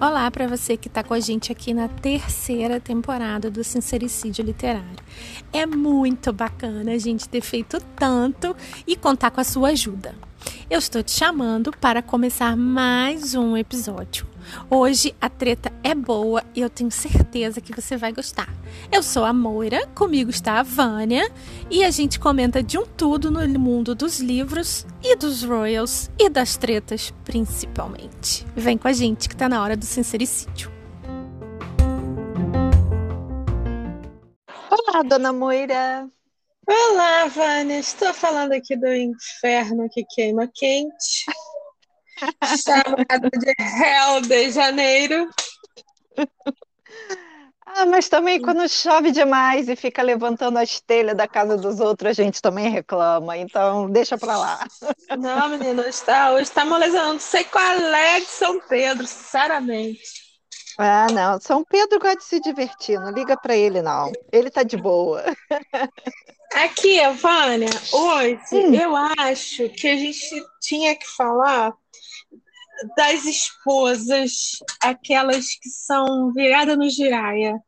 Olá para você que está com a gente aqui na terceira temporada do Sincericídio Literário. É muito bacana a gente ter feito tanto e contar com a sua ajuda. Eu estou te chamando para começar mais um episódio. Hoje a treta é boa e eu tenho certeza que você vai gostar. Eu sou a Moira, comigo está a Vânia e a gente comenta de um tudo no mundo dos livros e dos royals e das tretas principalmente. Vem com a gente que está na hora do sincericídio. Olá, dona Moira. Olá, Vânia. Estou falando aqui do inferno que queima quente, chamado de Hell de Janeiro. Ah, mas também quando chove demais e fica levantando as telhas da casa dos outros, a gente também reclama. Então, deixa pra lá. Não, menino, hoje está hoje tá molezando. Não sei qual é de São Pedro, sinceramente. Ah, não. São Pedro gosta de se divertir. Não liga pra ele, não. Ele tá de boa. Aqui, Vânia, hoje hum. eu acho que a gente tinha que falar das esposas, aquelas que são viradas no giraia,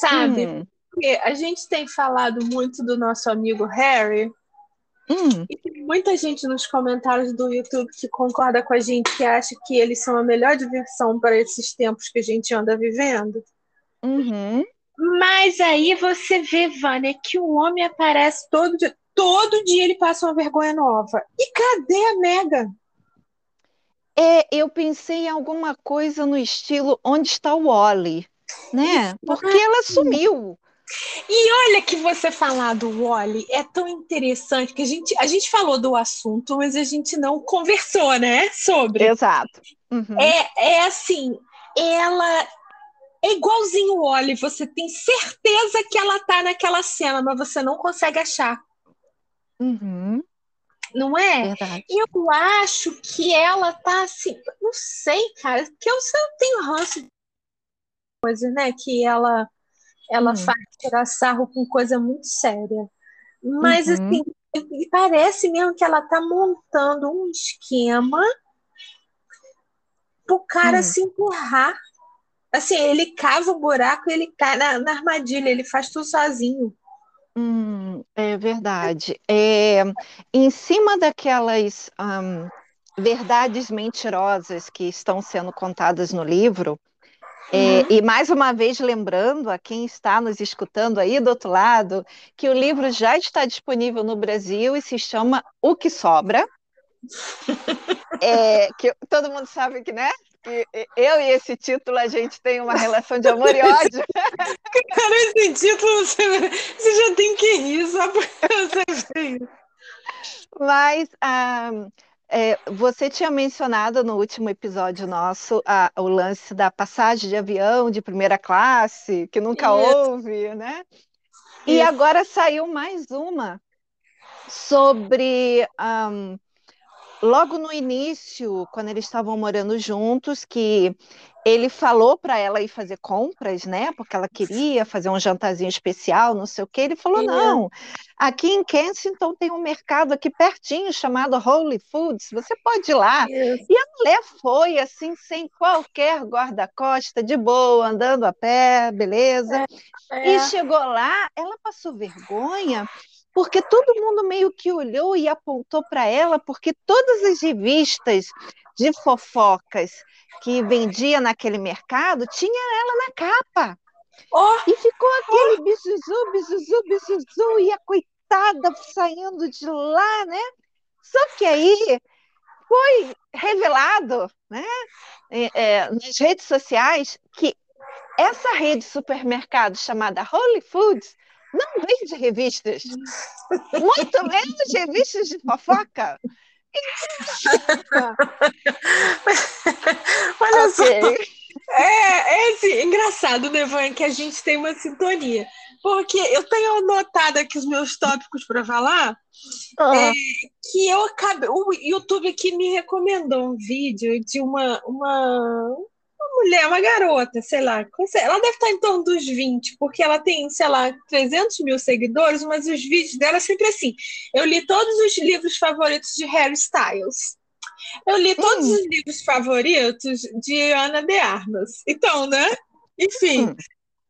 sabe? Hum. Porque a gente tem falado muito do nosso amigo Harry, hum. e tem muita gente nos comentários do YouTube que concorda com a gente, que acha que eles são a melhor diversão para esses tempos que a gente anda vivendo. Uhum. Mas aí você vê, Vânia, que o homem aparece todo dia. Todo dia ele passa uma vergonha nova. E cadê a Mega? É, eu pensei em alguma coisa no estilo onde está o Wally, né? Porque ela sumiu. E olha que você falar do Wally é tão interessante que a gente, a gente falou do assunto, mas a gente não conversou, né? Sobre. Exato. Uhum. É, é assim, ela é igualzinho o Wally, você tem certeza que ela tá naquela cena, mas você não consegue achar. Uhum. Não é? Verdade. Eu acho que ela tá assim, não sei, cara, que eu, eu tenho ranço de coisa, né? Que ela ela uhum. faz tirar sarro com coisa muito séria. Mas uhum. assim, parece mesmo que ela tá montando um esquema pro cara uhum. se empurrar Assim, ele cava o buraco e ele cai na, na armadilha, ele faz tudo sozinho. Hum, é verdade. É, em cima daquelas um, verdades mentirosas que estão sendo contadas no livro, é, uhum. e mais uma vez lembrando a quem está nos escutando aí do outro lado, que o livro já está disponível no Brasil e se chama O que Sobra. É, que todo mundo sabe que, né? Que eu e esse título a gente tem uma relação de amor e ódio. Cara, esse título você, você já tem que rir só porque você fez. Mas ah, é, você tinha mencionado no último episódio nosso ah, o lance da passagem de avião de primeira classe, que nunca Isso. houve, né? E agora saiu mais uma sobre um, logo no início, quando eles estavam morando juntos, que ele falou para ela ir fazer compras, né? Porque ela queria fazer um jantarzinho especial, não sei o quê. Ele falou: Sim. não, aqui em Kensington tem um mercado aqui pertinho chamado Holy Foods, você pode ir lá. E a mulher foi assim, sem qualquer guarda-costa, de boa, andando a pé, beleza. É, é. E chegou lá, ela passou vergonha porque todo mundo meio que olhou e apontou para ela, porque todas as revistas de fofocas que vendia naquele mercado tinha ela na capa. Oh, e ficou aquele oh. bizuzu, bizuzu, bizuzu, e a coitada saindo de lá, né? Só que aí foi revelado, né, é, é, nas redes sociais, que essa rede de supermercado chamada Holy Foods não vende revistas, muito menos revistas de fofoca. Olha okay. só. É, é assim, engraçado, né, Van, que a gente tem uma sintonia. Porque eu tenho anotado aqui os meus tópicos para falar, ah. é, que eu acabei. O YouTube aqui me recomendou um vídeo de uma, uma, mulher, uma garota, sei lá, ela deve estar em torno dos 20, porque ela tem, sei lá, 300 mil seguidores, mas os vídeos dela é sempre assim. Eu li todos os livros favoritos de Harry Styles. Eu li todos hum. os livros favoritos de Ana de Armas. Então, né? Enfim, hum.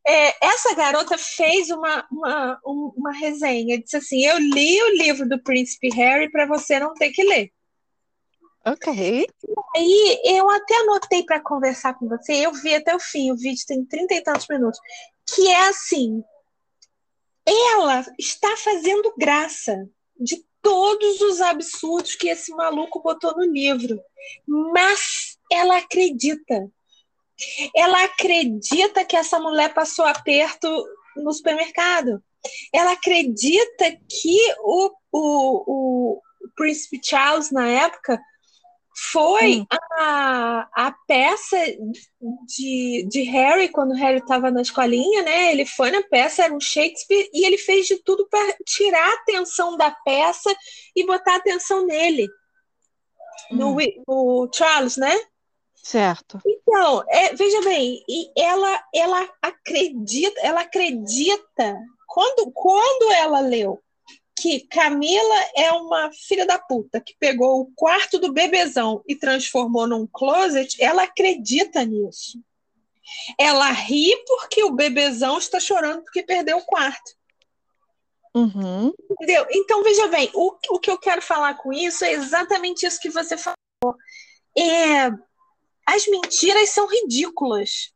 é, essa garota fez uma, uma, uma resenha. Disse assim: Eu li o livro do Príncipe Harry para você não ter que ler. Ok. Aí eu até anotei para conversar com você, eu vi até o fim, o vídeo tem trinta e tantos minutos, que é assim, ela está fazendo graça de todos os absurdos que esse maluco botou no livro, mas ela acredita. Ela acredita que essa mulher passou aperto no supermercado. Ela acredita que o, o, o Príncipe Charles, na época, foi hum. a, a peça de, de Harry, quando Harry estava na escolinha, né? Ele foi na peça, era um Shakespeare, e ele fez de tudo para tirar a atenção da peça e botar a atenção nele. Hum. No, no Charles, né? Certo. Então, é, veja bem, e ela, ela acredita, ela acredita. Quando, quando ela leu que Camila é uma filha da puta que pegou o quarto do bebezão e transformou num closet, ela acredita nisso. Ela ri porque o bebezão está chorando porque perdeu o quarto. Uhum. Entendeu? Então, veja bem, o, o que eu quero falar com isso é exatamente isso que você falou. É, as mentiras são ridículas.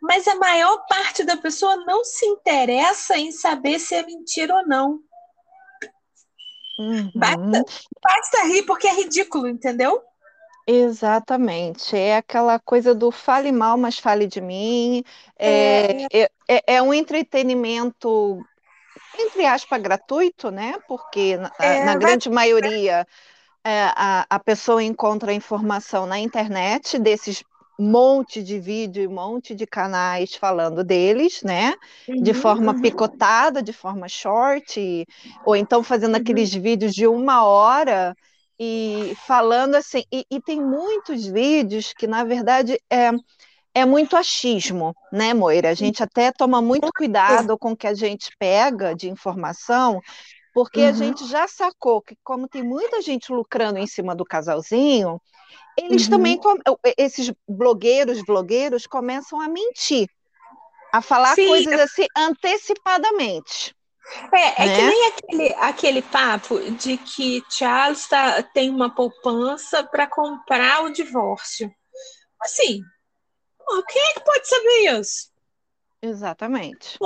Mas a maior parte da pessoa não se interessa em saber se é mentira ou não. Uhum. Basta, basta rir porque é ridículo, entendeu? Exatamente, é aquela coisa do fale mal, mas fale de mim. É, é, é, é um entretenimento, entre aspas, gratuito, né? Porque na, É, na grande maioria é, a, a pessoa encontra informação na internet desses monte de vídeo e monte de canais falando deles, né? De Uhum, forma picotada, de forma short, ou então fazendo Uhum. aqueles vídeos de uma hora e falando assim. E, e tem muitos vídeos que, na verdade, é, é muito achismo, né, Moira? A gente até toma muito cuidado com o que a gente pega de informação, porque a Uhum. gente já sacou que, como tem muita gente lucrando em cima do casalzinho, eles Uhum. também, esses blogueiros, blogueiros, começam a mentir, a falar Sim, coisas assim antecipadamente. É, é né? que nem aquele, aquele papo de que Charles tá, tem uma poupança para comprar o divórcio. Assim, pô, quem é que pode saber isso? Exatamente.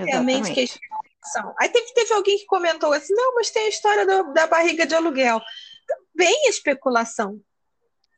Obviamente que especulação. Aí teve, teve alguém que comentou assim: não, mas tem a história do- da barriga de aluguel. Também é especulação.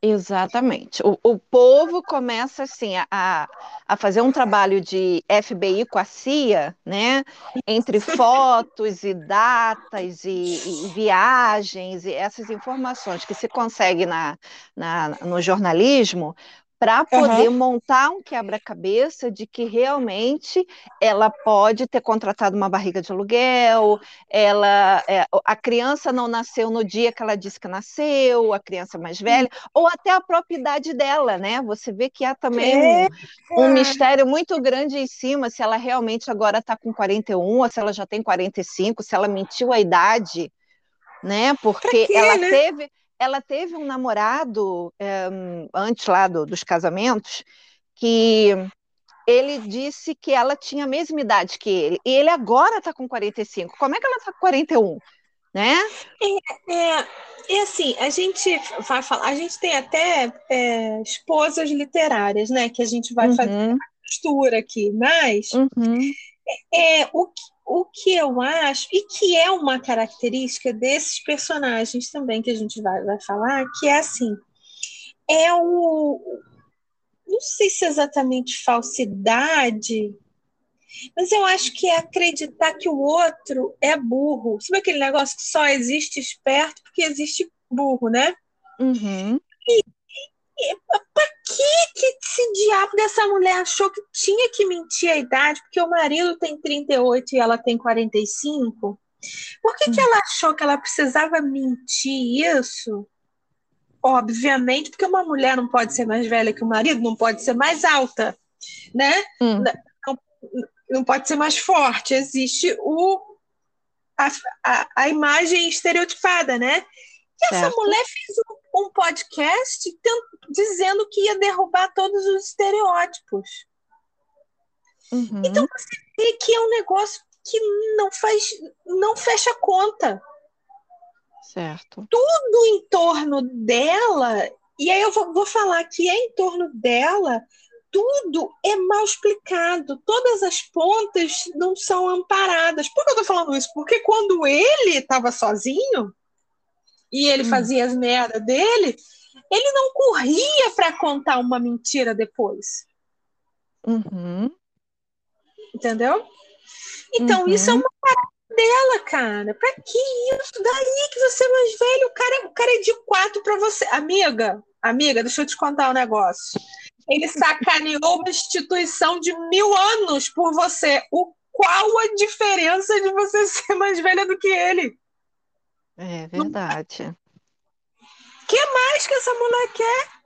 Exatamente. O, o povo começa assim a, a fazer um trabalho de FBI com a CIA, né? Entre fotos e datas e, e viagens e essas informações que se consegue na, na, no jornalismo para poder Aham. montar um quebra-cabeça de que realmente ela pode ter contratado uma barriga de aluguel, ela, é, a criança não nasceu no dia que ela disse que nasceu, a criança mais velha, ou até a própria idade dela, né? Você vê que há também É, um, um mistério muito grande em cima, se ela realmente agora está com 41, ou se ela já tem 45, se ela mentiu a idade, né? Porque ela né? teve, ela teve um namorado é, antes lá do, dos casamentos que ele disse que ela tinha a mesma idade que ele, e ele agora está com 45. Como é que ela está com 41? Né? É, e assim, a gente vai falar, a gente tem até é, esposas literárias, né? Que a gente vai fazer Uhum, mistura aqui, mas uhum, é o, que- o que eu acho, e que é uma característica desses personagens também que a gente vai, vai falar, que é assim, é o. Não sei se é exatamente falsidade, mas eu acho que é acreditar que o outro é burro. Sabe aquele negócio que só existe esperto porque existe burro, né? uhum. Pra que que esse diabo dessa mulher achou que tinha que mentir a idade porque o marido tem 38 e ela tem 45? Por que que ela achou que ela precisava mentir isso obviamente, porque uma mulher não pode ser mais velha que o marido, não pode ser mais alta, né? Hum. Não, não pode ser mais forte. Existe o, a, a, a imagem estereotipada, né? E essa mulher fez um, um podcast dizendo que ia derrubar todos os estereótipos. Uhum. Então você vê que é um negócio que não faz, não fecha conta. Certo. Tudo em torno dela, e aí eu vou, vou falar que é em torno dela, tudo é mal explicado, todas as pontas não são amparadas. Por que eu tô falando isso? Porque quando ele estava sozinho e ele hum. fazia as merdas dele, ele não corria para contar uma mentira depois. Uhum. Entendeu? Então, uhum. isso é uma parada dela, cara. Pra que isso? Daí que você é mais velho, o cara, o cara é de quatro pra você. Amiga, amiga, deixa eu te contar um negócio. Ele sacaneou uma instituição de mil anos por você. O qual a diferença de você ser mais velha do que ele? É verdade. O que mais que essa mulher quer?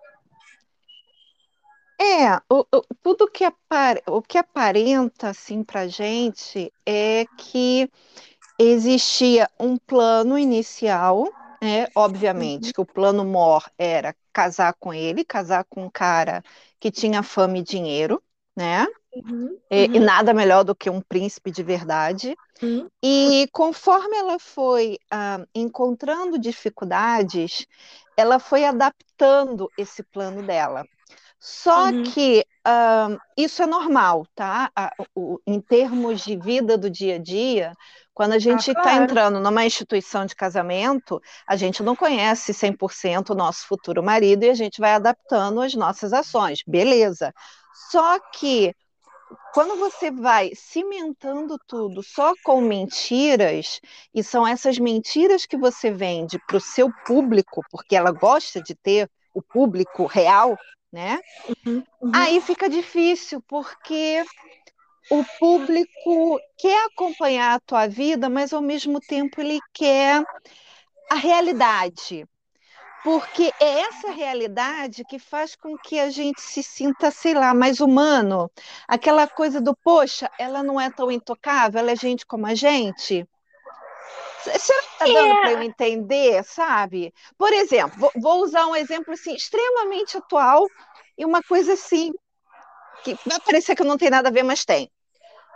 É, o, o, tudo que, apar, o que aparenta assim para gente é que existia um plano inicial, né? Obviamente uhum. que o plano mor era casar com ele, casar com um cara que tinha fama e dinheiro, né? Uhum. E, e, uhum. nada melhor do que um príncipe de verdade. Uhum. E conforme ela foi ah, encontrando dificuldades, ela foi adaptando esse plano dela. Só uhum. que uh, isso é normal, tá? Uh, em termos de vida do dia a dia, quando a gente está ah, claro. entrando numa instituição de casamento, a gente não conhece 100% o nosso futuro marido e a gente vai adaptando as nossas ações, beleza. Só que quando você vai cimentando tudo só com mentiras, e são essas mentiras que você vende para o seu público, porque ela gosta de ter o público real, né? Uhum, uhum. Aí fica difícil, porque o público quer acompanhar a tua vida, mas ao mesmo tempo ele quer a realidade. Porque é essa realidade que faz com que a gente se sinta, sei lá, mais humano. Aquela coisa do, poxa, ela não é tão intocável, ela é gente como a gente. Será que está dando é. para eu entender, sabe? Por exemplo, vou, usar um exemplo assim, extremamente atual e uma coisa assim, que vai parecer que não tem nada a ver, mas tem.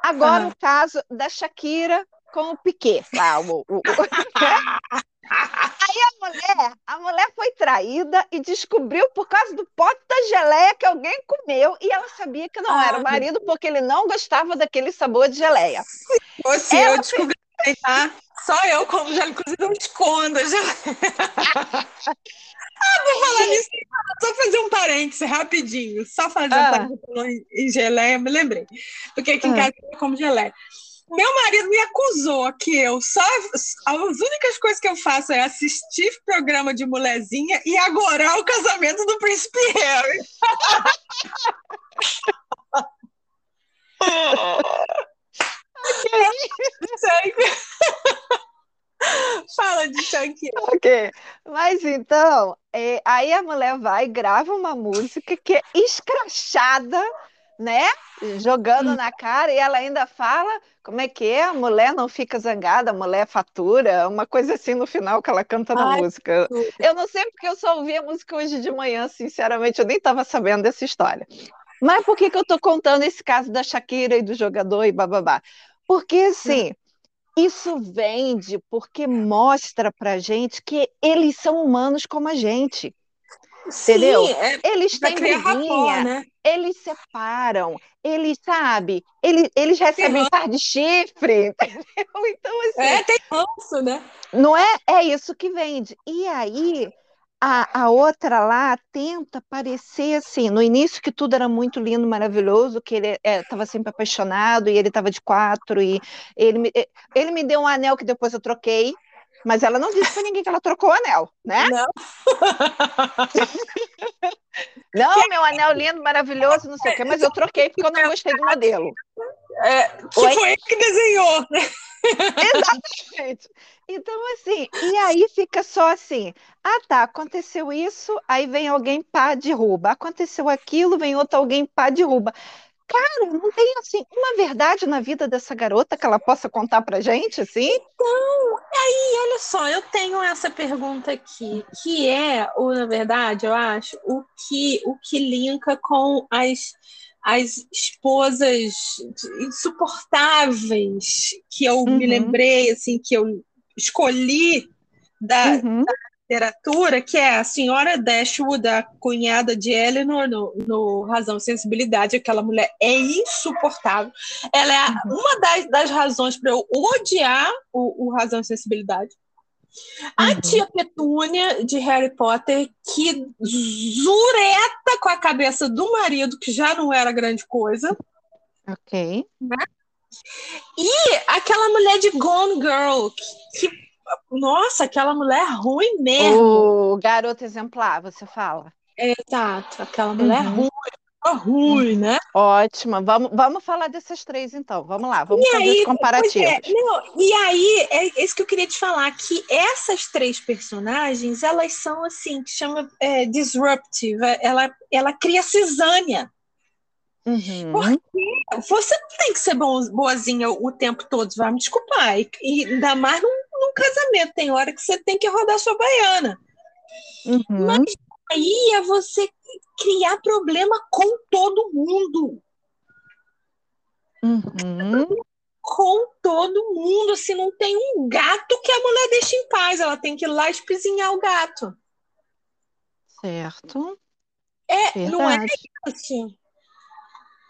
Agora o caso da Shakira com o Piquet. Lá, o, o, o... Aí a mulher, a mulher foi traída e descobriu por causa do pote da geleia que alguém comeu e ela sabia que não ah, era o marido porque ele não gostava daquele sabor de geleia. Você, ela eu descobri, tá? Só eu como já, inclusive, eu escondo a geleia. Ah, vou falar nisso. Só fazer um parêntese rapidinho. Só fazer ah. um parênteses em geleia, me lembrei. Porque aqui em ah. casa eu como geleia. Meu marido me acusou que eu só. As únicas coisas que eu faço é assistir programa de molezinha e agorar o casamento do príncipe Harry. Fala de Shakira. Ok. Mas então, é, aí a mulher vai e grava uma música que é escrachada, né? Jogando hum. na cara, e ela ainda fala como é que é? A mulher não fica zangada, a mulher fatura, uma coisa assim no final que ela canta na Ai, música. Eu não sei porque eu só ouvi a música hoje de manhã, sinceramente, eu nem estava sabendo dessa história. Mas por que, que eu estou contando esse caso da Shakira e do jogador e bababá? Porque, assim, isso vende porque mostra pra gente que eles são humanos como a gente. Sim, entendeu? É eles têm briguinha, né? Eles separam, eles, sabe, eles, eles recebem par de chifre, entendeu? Então, assim. É, tem ranço, né? Não é? É isso que vende. E aí, a, a outra lá tenta parecer assim, no início que tudo era muito lindo, maravilhoso, que ele estava é, sempre apaixonado e ele estava de quatro e ele me, ele me deu um anel que depois eu troquei, mas ela não disse para ninguém que ela trocou o anel, né? Não. não, meu anel lindo, maravilhoso, não sei o quê, mas eu troquei porque eu não gostei do modelo. É, que Oi? foi ele que desenhou, né? Exatamente. Então, assim, e aí fica só assim: ah, tá, aconteceu isso, aí vem alguém, pá, derruba. Aconteceu aquilo, vem outro alguém, pá, derruba. Cara, não tem assim uma verdade na vida dessa garota que ela possa contar pra gente, assim? Então, aí, olha só, eu tenho essa pergunta aqui, que é, ou na verdade, eu acho, o que o que linka com as as esposas insuportáveis que eu uhum. me lembrei, assim, que eu escolhi da, uhum. da, literatura, que é a senhora Dashwood, a cunhada de Eleanor no, no Razão e Sensibilidade. Aquela mulher é insuportável. Ela é uhum. uma das, das razões para eu odiar o, o Razão e Sensibilidade. A uhum. tia Petúnia de Harry Potter, que zureta com a cabeça do marido, que já não era grande coisa. Ok. Né? E aquela mulher de Gone Girl, que, que nossa, aquela mulher ruim mesmo. O garoto exemplar, você fala. Exato, aquela mulher uhum. ruim, ruim, né? Ótima. Vamos, vamos falar dessas três, então. Vamos lá, vamos e fazer aí, os comparativos. É, não, e aí, é isso que eu queria te falar, que essas três personagens, elas são assim, que chama é, disruptive, ela, ela cria cisânia. Uhum. Porque você não tem que ser boazinha o tempo todo, vai me desculpar. E, e ainda mais num, num, casamento, tem hora que você tem que rodar sua baiana. Uhum. Mas aí é você criar problema com todo mundo. Uhum. Com todo mundo. Se não tem um gato que a mulher deixa em paz, ela tem que ir lá espizinhar o gato. Certo. É, Verdade. não é isso.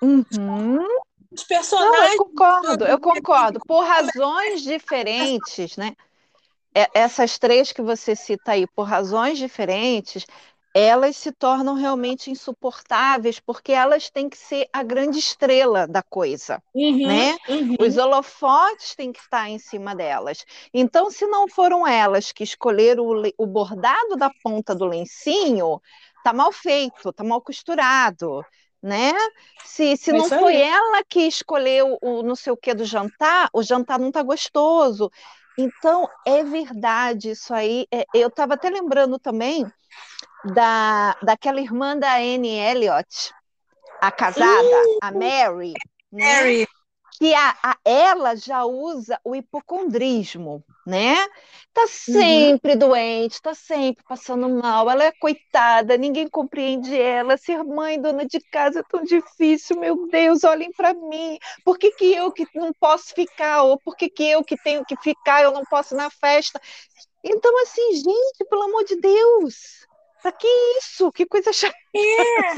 Uhum. Os personagens. Não, eu concordo, eu concordo. Por razões diferentes, né? Essas três que você cita aí, por razões diferentes, elas se tornam realmente insuportáveis porque elas têm que ser a grande estrela da coisa, uhum, né? Uhum. Os holofotes têm que estar em cima delas. Então, se não foram elas que escolheram o, o bordado da ponta do lencinho, tá mal feito, tá mal costurado, né? Se, se não foi ela que escolheu o não sei o que do jantar, o jantar não tá gostoso. Então, é verdade isso aí. É, eu estava até lembrando também da, daquela irmã da Anne Elliot, a casada, uh, a Mary. Mary. Né? Que a, a, ela já usa o hipocondrismo, né? Tá uhum. sempre uhum. doente, tá sempre passando mal, ela é coitada, ninguém compreende ela. Ser mãe, dona de casa é tão difícil, meu Deus, olhem para mim. Por que, que eu que não posso ficar? Ou por que, que eu que tenho que ficar, eu não posso ir na festa? Então, assim, gente, pelo amor de Deus, que isso? Que coisa chata. É.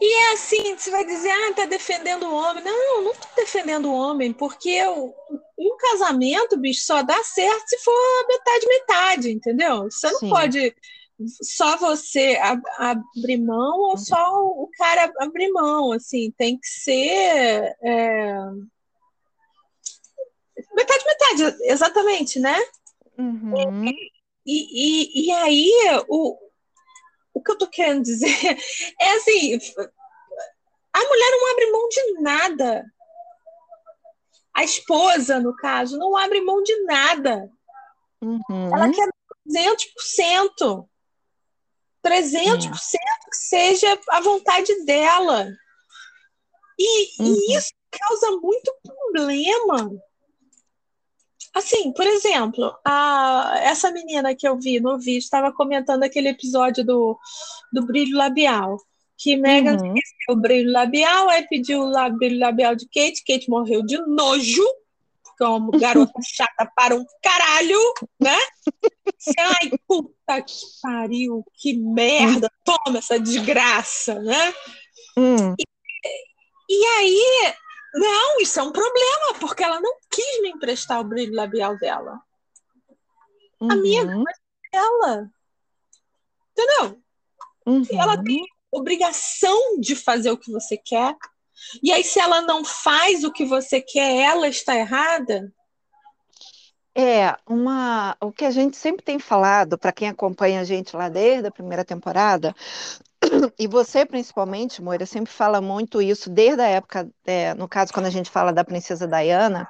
E é assim, você vai dizer, ah, tá defendendo o homem. Não, não tô defendendo o homem, porque um casamento, bicho, só dá certo se for metade, metade, entendeu? Você não Sim. pode só você abrir mão ou só o cara abrir mão, assim, tem que ser é... metade, metade, exatamente, né? Uhum. E, e, e aí o que eu tô querendo dizer é assim: a mulher não abre mão de nada. A esposa, no caso, não abre mão de nada. Uhum. Ela quer 200%. 300% que seja a vontade dela. E, uhum. e isso causa muito problema Assim, por exemplo, a, essa menina que eu vi no vídeo estava comentando aquele episódio do, do brilho labial. Que Megan uhum. o brilho labial, aí pediu o brilho labial de Kate, Kate morreu de nojo, porque é uma garota chata para um caralho, né? Ai, puta que pariu, que merda, toma essa desgraça, né? Uhum. E, e aí não, isso é um problema, porque ela não quis me emprestar o brilho labial dela. Uhum. A minha é dela. Entendeu? Uhum. Ela tem obrigação de fazer o que você quer. E aí, se ela não faz o que você quer, ela está errada? É, uma, o que a gente sempre tem falado, para quem acompanha a gente lá desde a primeira temporada, e você principalmente, Moira, sempre fala muito isso desde a época, é, no caso, quando a gente fala da princesa Diana,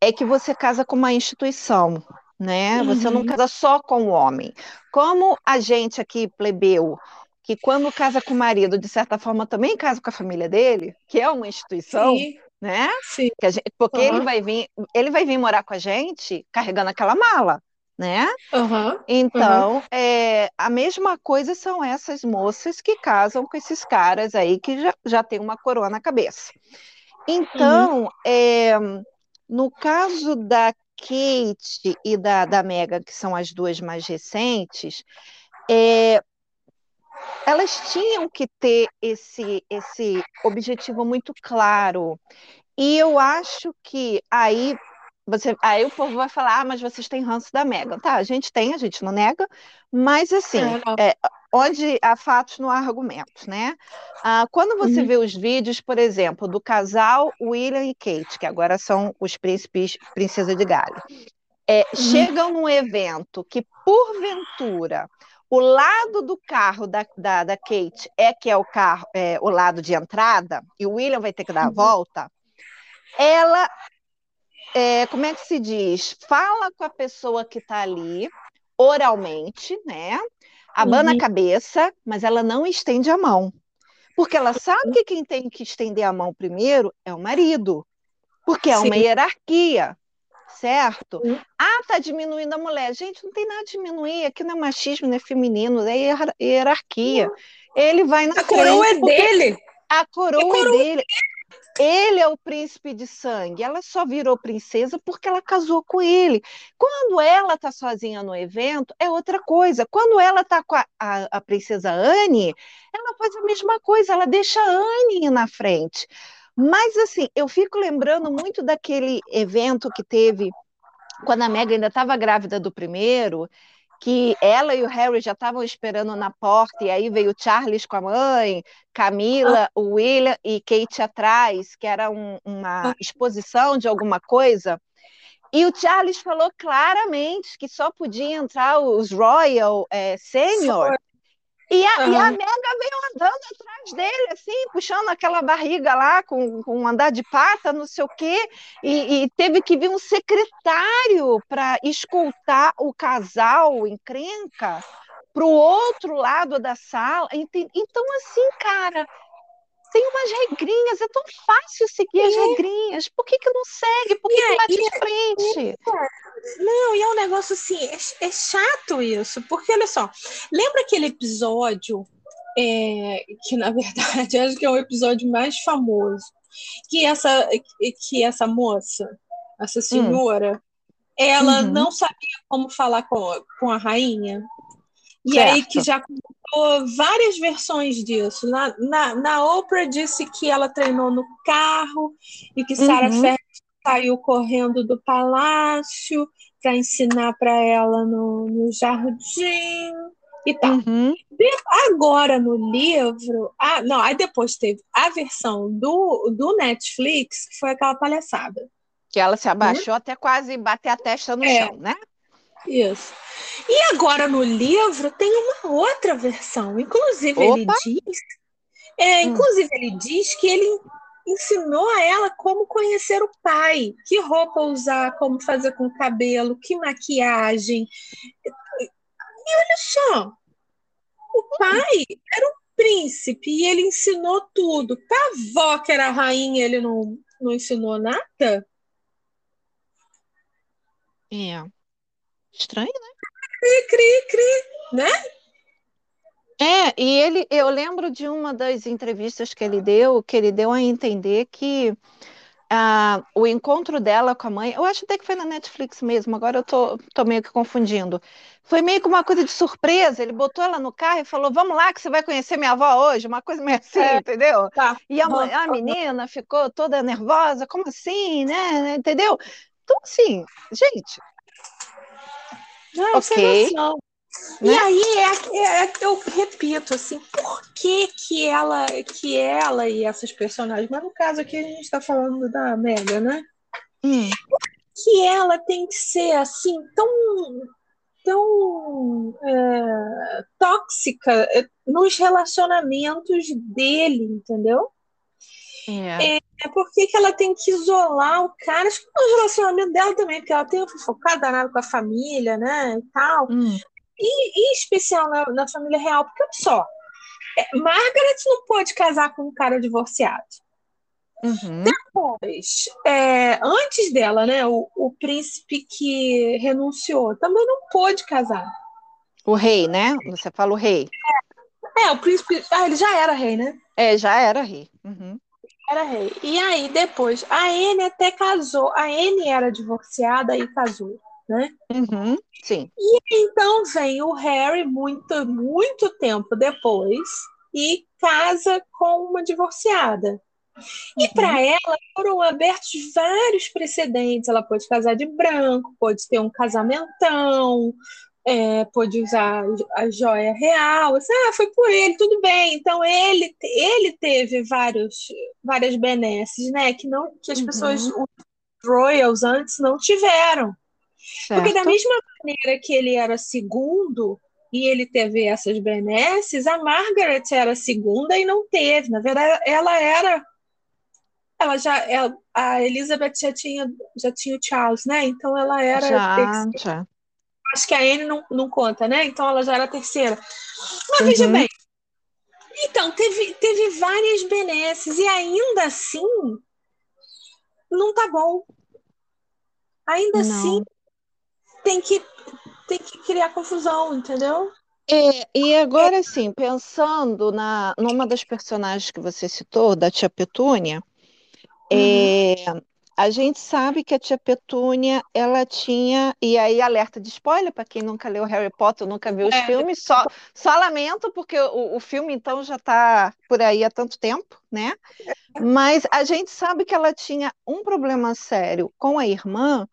é que você casa com uma instituição, né? Uhum. Você não uhum. casa só com o homem. Como a gente aqui, plebeu, que quando casa com o marido, de certa forma também casa com a família dele, que é uma instituição, Sim. né? Sim. Gente, porque uhum. ele vai vir, ele vai vir morar com a gente carregando aquela mala, né? Uhum. Então, uhum. É, a mesma coisa são essas moças que casam com esses caras aí que já, já tem uma coroa na cabeça. Então, é, no caso da Kate e da, da Megan, que são as duas mais recentes, é, elas tinham que ter esse, esse objetivo muito claro. E eu acho que aí você, aí o povo vai falar, ah, mas vocês têm ranço da Megan. Tá, a gente tem, a gente não nega, mas assim, é, é, onde há fatos não há argumentos, né? Ah, quando você uhum. vê os vídeos, por exemplo, do casal William e Kate, que agora são os príncipes princesa de Galho, é, uhum. chegam num evento que, porventura, o lado do carro da, da, da, Kate é que é o carro, é, o lado de entrada, e o William vai ter que dar a uhum. volta, ela, é, como é que se diz? Fala com a pessoa que está ali, oralmente, né? Abana uhum. a cabeça, mas ela não estende a mão. Porque ela sabe que quem tem que estender a mão primeiro é o marido. Porque é Sim. uma hierarquia certo? Uhum. Ah, tá diminuindo a mulher. Gente, não tem nada a diminuir, aqui não é machismo, não é feminino, é hierarquia. Ele vai na A coroa é dele. A coroa, a coroa é dele. Ele é o príncipe de sangue. Ela só virou princesa porque ela casou com ele. Quando ela tá sozinha no evento, é outra coisa. Quando ela tá com a, a, a princesa Anne, ela faz a mesma coisa, ela deixa a Anne na frente. Mas, assim, eu fico lembrando muito daquele evento que teve quando a Meg ainda estava grávida do primeiro, que ela e o Harry já estavam esperando na porta, e aí veio o Charles com a mãe, Camila, o William e Kate atrás, que era um, uma exposição de alguma coisa. E o Charles falou claramente que só podia entrar os Royal é, Senior e a, uhum. e a Mega veio andando atrás dele, assim, puxando aquela barriga lá, com, com um andar de pata, não sei o quê, e, e teve que vir um secretário para escutar o casal encrenca para o outro lado da sala. Então, assim, cara, tem umas regrinhas, é tão fácil seguir é. as regrinhas. Por que, que não segue? Por que, é, que bate de frente? Não, e é um negócio assim, é, é, chato isso, porque olha só, lembra aquele episódio é, que na verdade acho que é o episódio mais famoso, que essa que essa moça, essa hum. senhora, hum. ela uhum. não sabia como falar com, com a rainha. E certo. aí que já contou várias versões disso. Na, na, na Oprah disse que ela treinou no carro e que Sarah uhum. Ferris saiu correndo do palácio para ensinar para ela no, no jardim e tal. Uhum. Agora no livro, ah, não, aí depois teve a versão do, do Netflix, que foi aquela palhaçada. Que ela se abaixou uhum. até quase bater a testa no é. chão, né? Isso. E agora no livro tem uma outra versão. Inclusive, Opa. ele diz. É, hum. inclusive, ele diz que ele ensinou a ela como conhecer o pai, que roupa usar, como fazer com o cabelo, que maquiagem. E olha só, o pai era um príncipe e ele ensinou tudo. Para a avó, que era a rainha, ele não, não ensinou nada? É. Estranho, né? Cri, cri, cri, né? É, e ele, eu lembro de uma das entrevistas que ele deu, que ele deu a entender que ah, o encontro dela com a mãe, eu acho até que foi na Netflix mesmo, agora eu tô, tô meio que confundindo. Foi meio que uma coisa de surpresa, ele botou ela no carro e falou: Vamos lá, que você vai conhecer minha avó hoje, uma coisa meio assim, é, entendeu? Tá. E a, a menina ficou toda nervosa, como assim, né? Entendeu? Então, assim, gente, não, ok. Né? E aí é, é, é, eu repito assim, por que que ela, que ela e essas personagens, mas no caso aqui a gente está falando da Mega, né? Hum. Que ela tem que ser assim tão tão é, tóxica é, nos relacionamentos dele, entendeu? É. é por que, que ela tem que isolar o cara? Acho que o relacionamento dela também, porque ela tem focado danado com a família, né? E tal. Hum. E, e, em especial na, na família real, porque olha só, é, Margaret não pode casar com um cara divorciado. Uhum. Depois, é, antes dela, né, o, o príncipe que renunciou também não pôde casar. O rei, né? Você fala o rei. É, é, o príncipe. Ah, ele já era rei, né? É, já era rei. Uhum. Era rei. E aí, depois, a Anne até casou. A Anne era divorciada e casou, né? Uhum, sim. E então vem o Harry, muito, muito tempo depois, e casa com uma divorciada. E uhum. para ela foram abertos vários precedentes. Ela pode casar de branco, pode ter um casamentão, é, pôde usar a joia real. Assim, ah, foi por ele, tudo bem. Então ele, ele teve vários, várias benesses, né? Que, não, que as uhum. pessoas, os royals antes, não tiveram. Certo. Porque da mesma maneira que ele era segundo e ele teve essas benesses, a Margaret era segunda e não teve. Na verdade, ela era ela já ela, a Elizabeth já tinha já tinha o Charles, né? Então ela era já, já acho que a Anne não, não conta, né? Então ela já era a terceira. Mas uhum. veja bem. Então, teve, teve várias benesses, e ainda assim não tá bom. Ainda não. assim tem que, tem que criar confusão, entendeu? É, e agora sim, pensando na numa das personagens que você citou, da tia Petúnia, uhum. é, a gente sabe que a tia Petúnia, ela tinha, e aí alerta de spoiler para quem nunca leu Harry Potter, nunca viu os é. filmes, só, só lamento porque o, o filme então já está por aí há tanto tempo, né? Mas a gente sabe que ela tinha um problema sério com a irmã,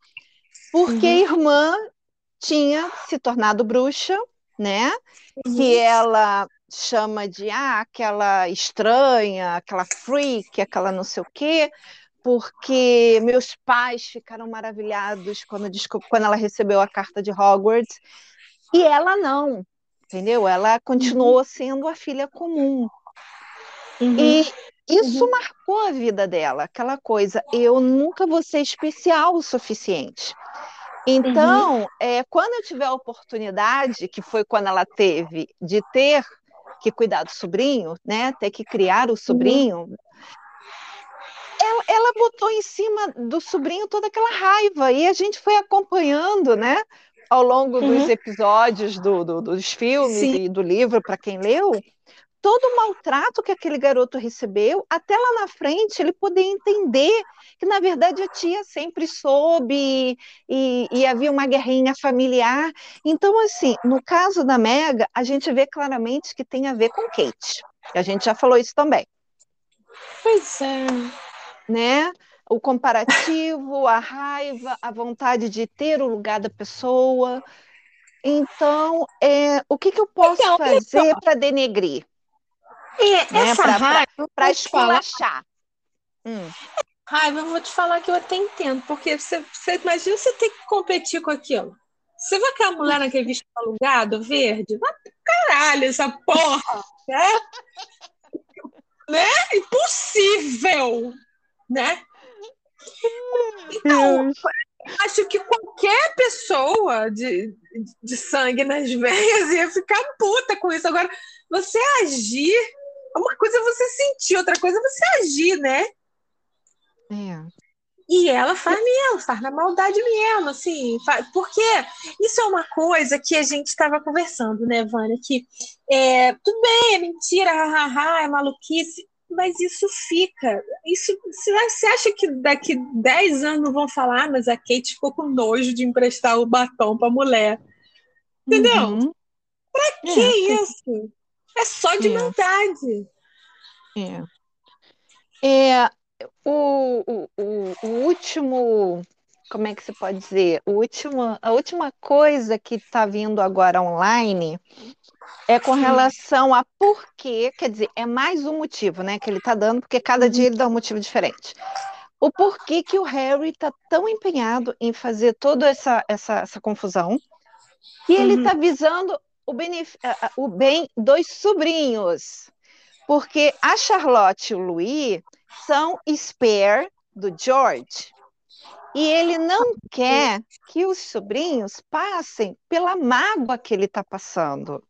porque uhum. a irmã tinha se tornado bruxa, né? Uhum. Que ela chama de ah, aquela estranha, aquela freak, aquela não sei o quê porque meus pais ficaram maravilhados quando, quando ela recebeu a carta de Hogwarts, e ela não, entendeu? Ela continuou uhum. sendo a filha comum. Uhum. E isso uhum. marcou a vida dela, aquela coisa, eu nunca vou ser especial o suficiente. Então, uhum. é, quando eu tiver a oportunidade, que foi quando ela teve, de ter que cuidar do sobrinho, né, ter que criar o uhum. sobrinho, ela, ela botou em cima do sobrinho toda aquela raiva e a gente foi acompanhando, né? Ao longo uhum. dos episódios do, do, dos filmes Sim. e do livro, para quem leu, todo o maltrato que aquele garoto recebeu, até lá na frente ele poder entender que, na verdade, a tia sempre soube e, e, havia uma guerrinha familiar. Então, assim, no caso da Mega, a gente vê claramente que tem a ver com Kate. A gente já falou isso também. Pois é né? O comparativo, a raiva, a vontade de ter o lugar da pessoa. Então, é, o que, que eu posso então, fazer para denegrir? É, né? Essa raiva. Para esculachar. Hum. Raiva, eu vou te falar que eu até entendo, porque você, você imagina você ter que competir com aquilo. Você vai aquela mulher naquele vestido alugado, verde? Vai pro caralho essa porra, né? né? Impossível! Né? Então, acho que qualquer pessoa de, de sangue nas veias ia ficar puta com isso. Agora, você agir, uma coisa é você sentir, outra coisa é você agir, né? É. E ela faz mesmo, faz na maldade mesmo, assim, faz, porque isso é uma coisa que a gente estava conversando, né, Vânia? Que é, tudo bem, é mentira, hahaha, é maluquice, mas isso fica. Isso, você acha que daqui 10 anos não vão falar, ah, mas a Kate ficou com nojo de emprestar o batom para a mulher? Entendeu? Uhum. Para que é, isso? É só de é. vontade. É. é o, o, o, o último como é que você pode dizer? O último, a última coisa que está vindo agora online é com relação a por quê, quer dizer, é mais um motivo, né, que ele está dando, porque cada dia ele dá um motivo diferente. O porquê que o Harry está tão empenhado em fazer toda essa, essa, essa confusão, e ele está uhum. visando o, o bem dos sobrinhos, porque a Charlotte e o Louis são spare do George. E ele não quer que os sobrinhos passem pela mágoa que ele está passando.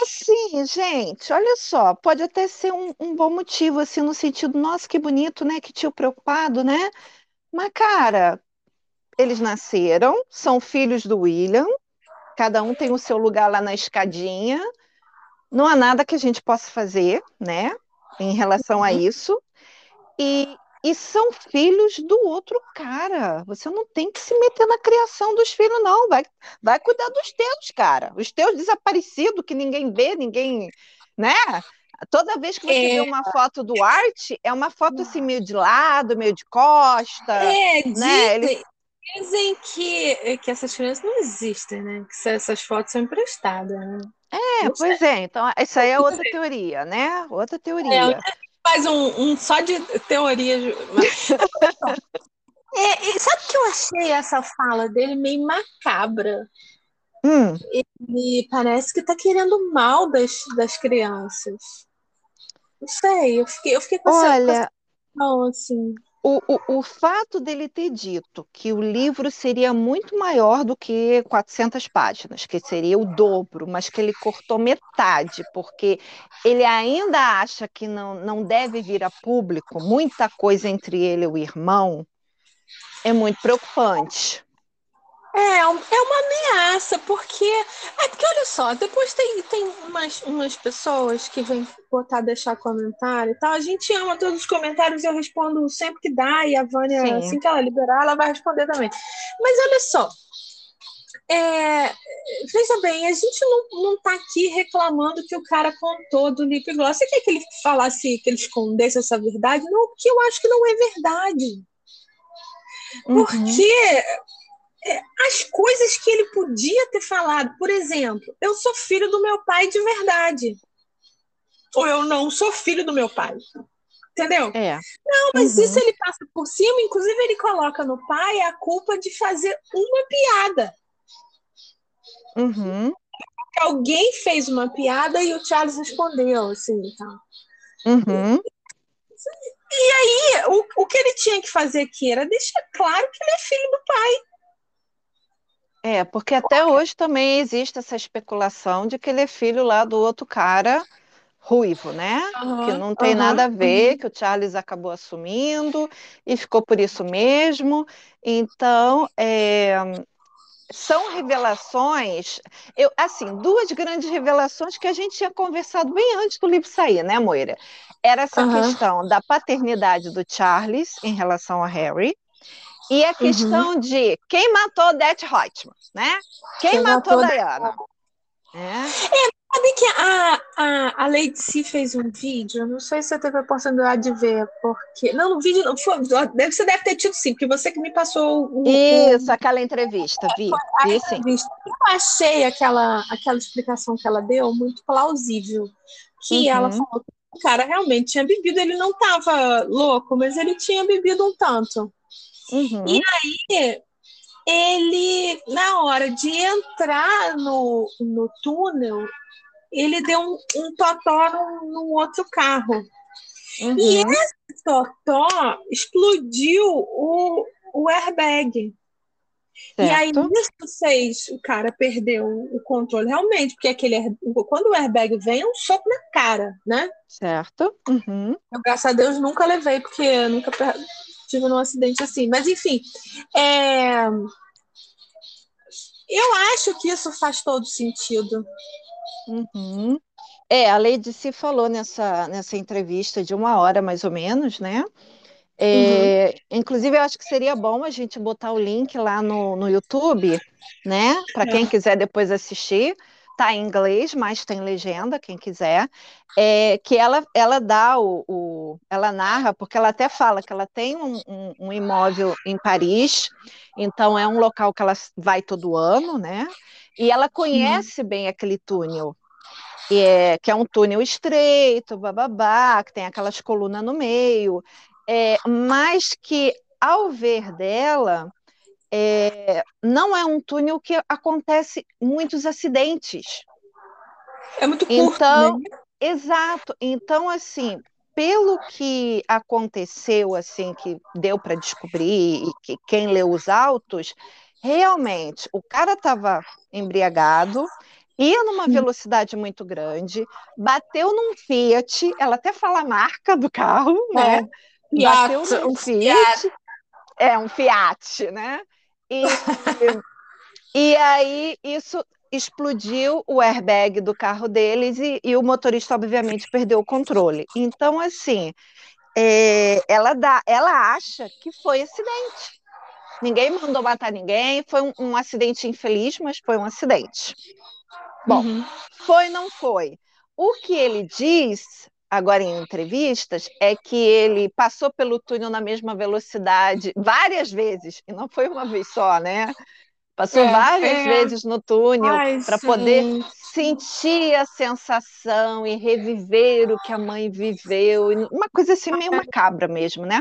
Assim, gente, olha só, pode até ser um, um, bom motivo, assim, no sentido, nossa, que bonito, né? Que tio preocupado, né? Mas, cara, eles nasceram, são filhos do William, cada um tem o seu lugar lá na escadinha. Não há nada que a gente possa fazer, né, em relação a uhum. isso. E, e são filhos do outro cara. Você não tem que se meter na criação dos filhos, não. Vai, vai cuidar dos teus, cara. Os teus desaparecidos, que ninguém vê, ninguém. Né? Toda vez que você é... vê uma foto do Art, é uma foto assim, meio de lado, meio de costa. É, né? Ele... Dizem que, que essas crianças não existem, né? Que essas fotos são emprestadas. Né? É, pois é. Então, isso aí é outra teoria, né? Outra teoria. É, faz um, um só de teorias. é, sabe que eu achei essa fala dele meio macabra? Hum. Ele parece que tá querendo mal das, das crianças. Não sei, eu fiquei, eu fiquei com Olha, essa não, assim. O, o, o fato dele ter dito que o livro seria muito maior do que 400 páginas, que seria o dobro, mas que ele cortou metade, porque ele ainda acha que não, não deve vir a público muita coisa entre ele e o irmão, é muito preocupante. É, é uma ameaça, porque. É porque olha só, depois tem, tem umas, umas pessoas que vêm botar, deixar comentário e tal. A gente ama todos os comentários, eu respondo sempre que dá, e a Vânia, Sim. assim que ela liberar, ela vai responder também. Mas olha só. É, veja bem, a gente não, não tá aqui reclamando que o cara contou do lip gloss. Você quer que ele falasse, que ele escondesse essa verdade? Não, porque eu acho que não é verdade. Uhum. Porque é, as coisas que ele podia ter falado. Por exemplo, eu sou filho do meu pai de verdade. Ou eu não sou filho do meu pai. Entendeu? É. Não, mas uhum. isso ele passa por cima, inclusive ele coloca no pai a culpa de fazer uma piada. Uhum. Alguém fez uma piada e o Charles respondeu, assim, então. Uhum. E aí, o, o que ele tinha que fazer aqui era deixar claro que ele é filho do pai. É, porque até hoje também existe essa especulação de que ele é filho lá do outro cara ruivo, né? Uhum, que não tem uhum, nada a ver, uhum. que o Charles acabou assumindo e ficou por isso mesmo. Então, é, são revelações, eu, assim, duas grandes revelações que a gente tinha conversado bem antes do livro sair, né, Moira? Era essa questão da paternidade do Charles em relação a Harry e a questão uhum. de quem matou Death Reutemann, né? Quem, quem matou, matou Diana? É. é. sabe que a, a, a Lady C fez um vídeo, não sei se você teve a oportunidade de ver, porque. Não, no vídeo não foi. Deve, você deve ter tido sim, porque você que me passou o. Isso, o, aquela entrevista, vi. vi entrevista. Eu achei aquela, aquela explicação que ela deu muito plausível. Que uhum. ela falou que o cara realmente tinha bebido, ele não estava louco, mas ele tinha bebido um tanto. Uhum. E aí, ele, na hora de entrar no, no túnel, ele deu um, um totó num, num outro carro. Uhum. E esse totó explodiu o, o airbag. Certo. E aí, nisso fez o cara perdeu o controle realmente, porque aquele quando o airbag vem, é um soco na cara, né? Certo. Uhum. Eu, graças a Deus, nunca levei, porque nunca tive num acidente assim. Mas, enfim, é... eu acho que isso faz todo sentido. Uhum. É, a Lady se falou nessa, nessa entrevista de uma hora mais ou menos, né? É, uhum. Inclusive, eu acho que seria bom a gente botar o link lá no, no YouTube, né? Para quem é. quiser depois assistir tá em inglês, mas tem legenda, quem quiser, é, que ela, ela dá o, o, ela narra, porque ela até fala que ela tem um, um, um, imóvel em Paris, então é um local que ela vai todo ano, né? E ela conhece bem aquele túnel, é, que é um túnel estreito, bababá, que tem aquelas colunas no meio, é, mas que ao ver dela, é, não é um túnel que acontece muitos acidentes. É muito curto. Então, né? Exato. Então, assim, pelo que aconteceu, assim, que deu para descobrir, e que quem leu os autos, realmente o cara estava embriagado, ia numa hum. velocidade muito grande, bateu num Fiat, ela até fala a marca do carro, né? É, bateu num um Fiat, Fiat, é um Fiat, né? E, e aí isso explodiu o airbag do carro deles e, e o motorista, obviamente, perdeu o controle. Então, assim, é, ela, dá, ela acha que foi acidente. Ninguém mandou matar ninguém, foi um, um acidente infeliz, mas foi um acidente. Bom, uhum. foi não foi. O que ele diz agora em entrevistas é que ele passou pelo túnel na mesma velocidade várias vezes, e não foi uma vez só, né? Passou é, várias é. vezes no túnel para poder sentir a sensação e reviver o que a mãe viveu. Uma coisa assim meio macabra mesmo, né?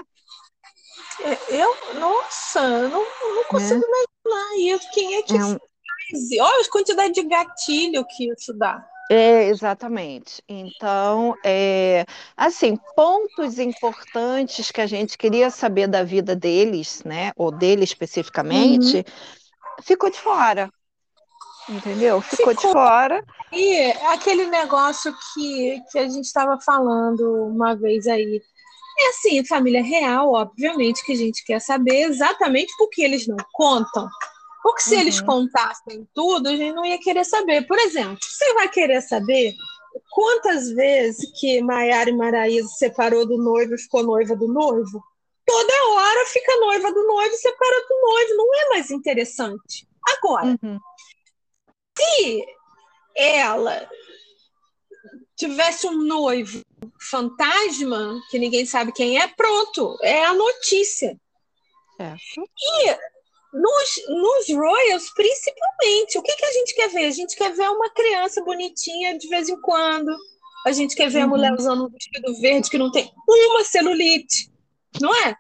É, eu, nossa, eu não, não consigo é. imaginar isso. Quem é que é um... faz? Olha a quantidade de gatilho que isso dá. É, exatamente. Então, é, assim, pontos importantes que a gente queria saber da vida deles, né, ou dele especificamente, uhum ficou de fora. Entendeu? Ficou, ficou, de fora. E aquele negócio que, que a gente estava falando uma vez aí. É assim, família real, obviamente, que a gente quer saber exatamente por que eles não contam. Porque se uhum. eles contassem tudo, a gente não ia querer saber. Por exemplo, você vai querer saber quantas vezes que Maiara e Maraísa separou do noivo e ficou noiva do noivo? toda hora fica noiva do noivo e separa do noivo. Não é mais interessante. Agora, uhum. se ela tivesse um noivo fantasma, que ninguém sabe quem é, pronto, é a notícia. Certo. E nos, nos Royals, principalmente, o que, que a gente quer ver? A gente quer ver uma criança bonitinha de vez em quando. A gente quer ver uhum. a mulher usando um vestido verde que não tem uma celulite não é?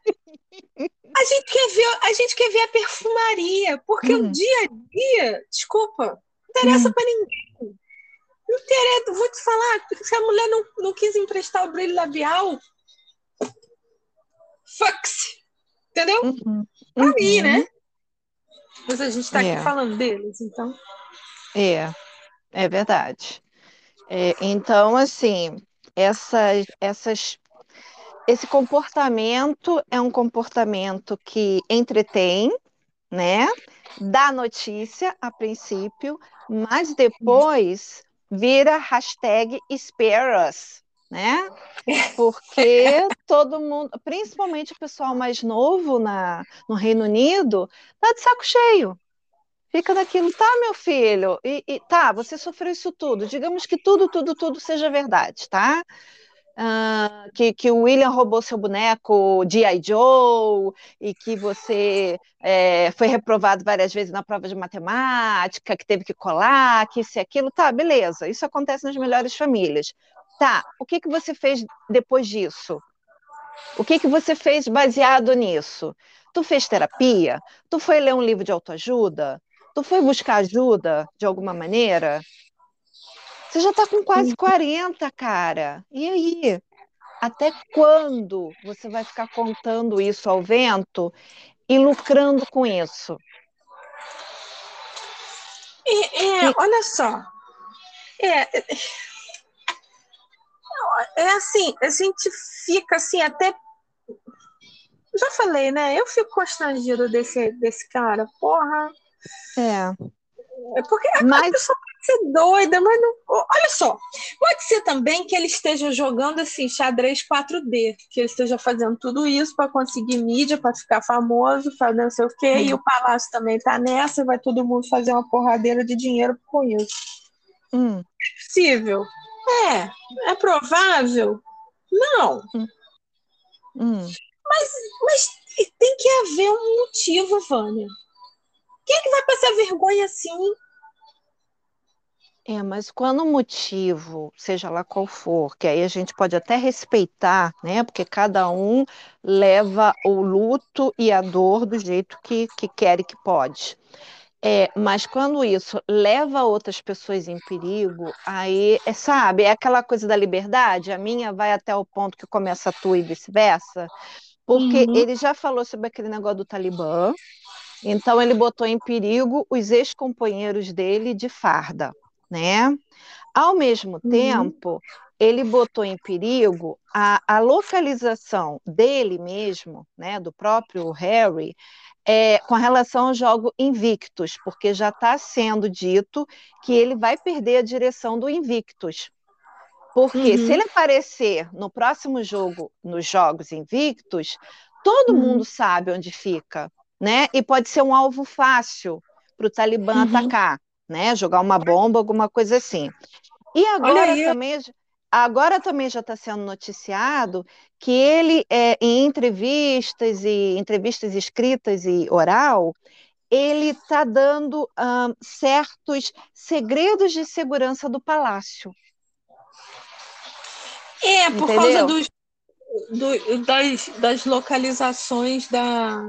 A gente quer ver, a gente quer ver a perfumaria, porque hum. o dia a dia, desculpa, não interessa hum. para ninguém. Não interessa, vou te falar, se a mulher não, não quis emprestar o brilho labial, fuck entendeu? Uhum. Pra mim, né? Mas a gente está é. aqui falando deles, então. É, é verdade. É, então, assim, essas, essas esse comportamento é um comportamento que entretém, né? Dá notícia a princípio, mas depois vira hashtag spare us, né? Porque todo mundo, principalmente o pessoal mais novo na, no Reino Unido, tá de saco cheio. Fica naquilo, tá, meu filho? E, e tá, você sofreu isso tudo. Digamos que tudo, tudo, tudo seja verdade, tá? Uh, que, que o William roubou seu boneco G.I. Joe e que você é, foi reprovado várias vezes na prova de matemática, que teve que colar, que isso e aquilo, tá, beleza, isso acontece nas melhores famílias. Tá, o que, que você fez depois disso? O que, que você fez baseado nisso? Tu fez terapia? Tu foi ler um livro de autoajuda? Tu foi buscar ajuda de alguma maneira? Você já está com quase 40, cara. E aí? Até quando você vai ficar contando isso ao vento e lucrando com isso? É, é, olha só. É, é assim, a gente fica assim até. Já falei, né? Eu fico constrangido desse, desse cara. Porra. É. É porque Mas... a pessoa ser doida, mas não. Olha só, pode ser também que ele esteja jogando assim xadrez 4D, que ele esteja fazendo tudo isso para conseguir mídia, para ficar famoso, fazer não sei o quê, hum. e o Palácio também está nessa, e vai todo mundo fazer uma porradeira de dinheiro com isso. Hum. É possível? É. É provável? Não. Hum. Mas, mas tem que haver um motivo, Vânia. Quem é que vai passar vergonha assim? É, mas quando o motivo, seja lá qual for, que aí a gente pode até respeitar, né? Porque cada um leva o luto e a dor do jeito que, que quer e que pode. É, mas quando isso leva outras pessoas em perigo, aí, é, sabe, é aquela coisa da liberdade, a minha vai até o ponto que começa a tua e vice-versa, porque Uhum. ele já falou sobre aquele negócio do Talibã, então ele botou em perigo os ex-companheiros dele de farda, né? Ao mesmo Uhum. tempo, ele botou em perigo a, a localização dele mesmo, né, do próprio Harry, é, com relação ao jogo Invictus, porque já está sendo dito que ele vai perder a direção do Invictus. Porque Uhum. se ele aparecer no próximo jogo, nos jogos Invictus, todo Uhum. mundo sabe onde fica, né? E pode ser um alvo fácil para o Talibã Uhum. atacar, né? Jogar uma bomba, alguma coisa assim. E agora também, agora também já está sendo noticiado que ele, é, em entrevistas e entrevistas escritas e oral, ele está dando ahn, certos segredos de segurança do palácio. É, por Entendeu? causa dos, do- das, das localizações da,